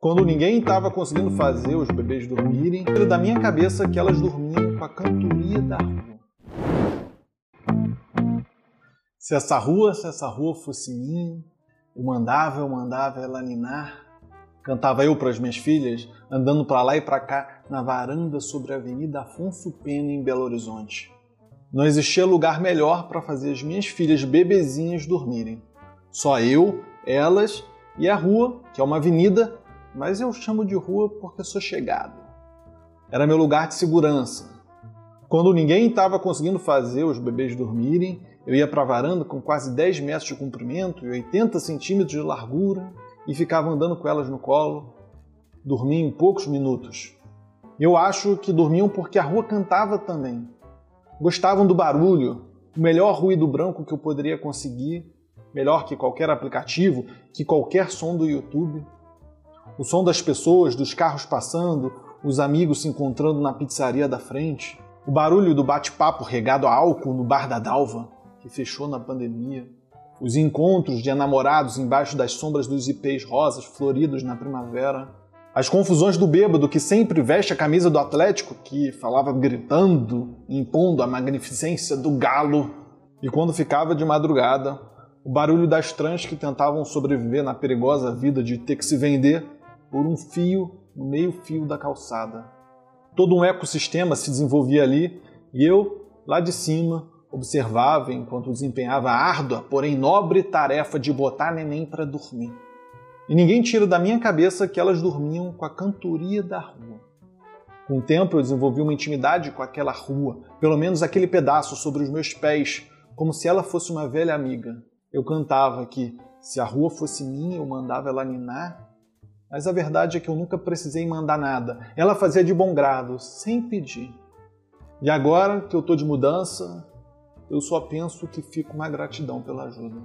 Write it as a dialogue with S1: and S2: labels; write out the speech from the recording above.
S1: Quando ninguém estava conseguindo fazer os bebês dormirem, tira da minha cabeça que elas dormiam com a cantoria da rua. Se essa rua, se essa rua fosse minha, eu mandava, eu mandava ela ninar. Cantava eu para as minhas filhas, andando para lá e para cá na varanda sobre a Avenida Afonso Pena em Belo Horizonte. Não existia lugar melhor para fazer as minhas filhas bebezinhas dormirem. Só eu, elas e a rua, que é uma avenida mas eu chamo de rua porque sou chegado. Era meu lugar de segurança. Quando ninguém estava conseguindo fazer os bebês dormirem, eu ia para a varanda com quase 10 metros de comprimento e 80 centímetros de largura e ficava andando com elas no colo. Dormia em poucos minutos. Eu acho que dormiam porque a rua cantava também. Gostavam do barulho, o melhor ruído branco que eu poderia conseguir, melhor que qualquer aplicativo, que qualquer som do YouTube o som das pessoas, dos carros passando, os amigos se encontrando na pizzaria da frente, o barulho do bate-papo regado a álcool no bar da Dalva, que fechou na pandemia, os encontros de enamorados embaixo das sombras dos ipês rosas floridos na primavera, as confusões do bêbado que sempre veste a camisa do Atlético, que falava gritando, impondo a magnificência do galo, e quando ficava de madrugada, o barulho das trans que tentavam sobreviver na perigosa vida de ter que se vender por um fio no meio-fio da calçada. Todo um ecossistema se desenvolvia ali e eu, lá de cima, observava enquanto desempenhava a árdua, porém nobre tarefa de botar neném para dormir. E ninguém tira da minha cabeça que elas dormiam com a cantoria da rua. Com o tempo eu desenvolvi uma intimidade com aquela rua, pelo menos aquele pedaço sobre os meus pés, como se ela fosse uma velha amiga. Eu cantava que, se a rua fosse minha, eu mandava ela ninar mas a verdade é que eu nunca precisei mandar nada. Ela fazia de bom grado, sem pedir. E agora que eu estou de mudança, eu só penso que fico uma gratidão pela ajuda.